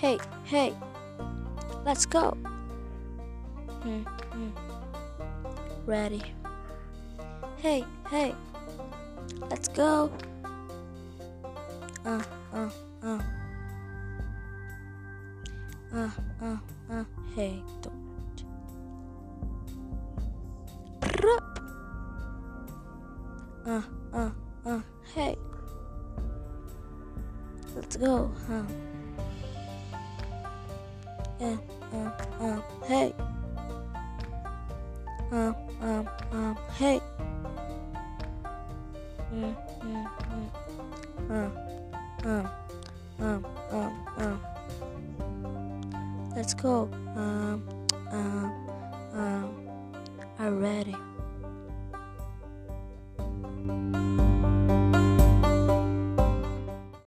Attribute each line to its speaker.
Speaker 1: hey, hey, let's go. Hmm, hmm. Ready. Hey, hey, let's go. Uh, uh, uh. Uh, uh, uh, hey, don't. Rup. Uh, uh, uh, hey. Let's go, huh? Uh, uh, uh, hey. Um, um, um, hey. Mm, mm, mm. Uh, um, um, um, um. Let's go. Um, um, um. I'm ready.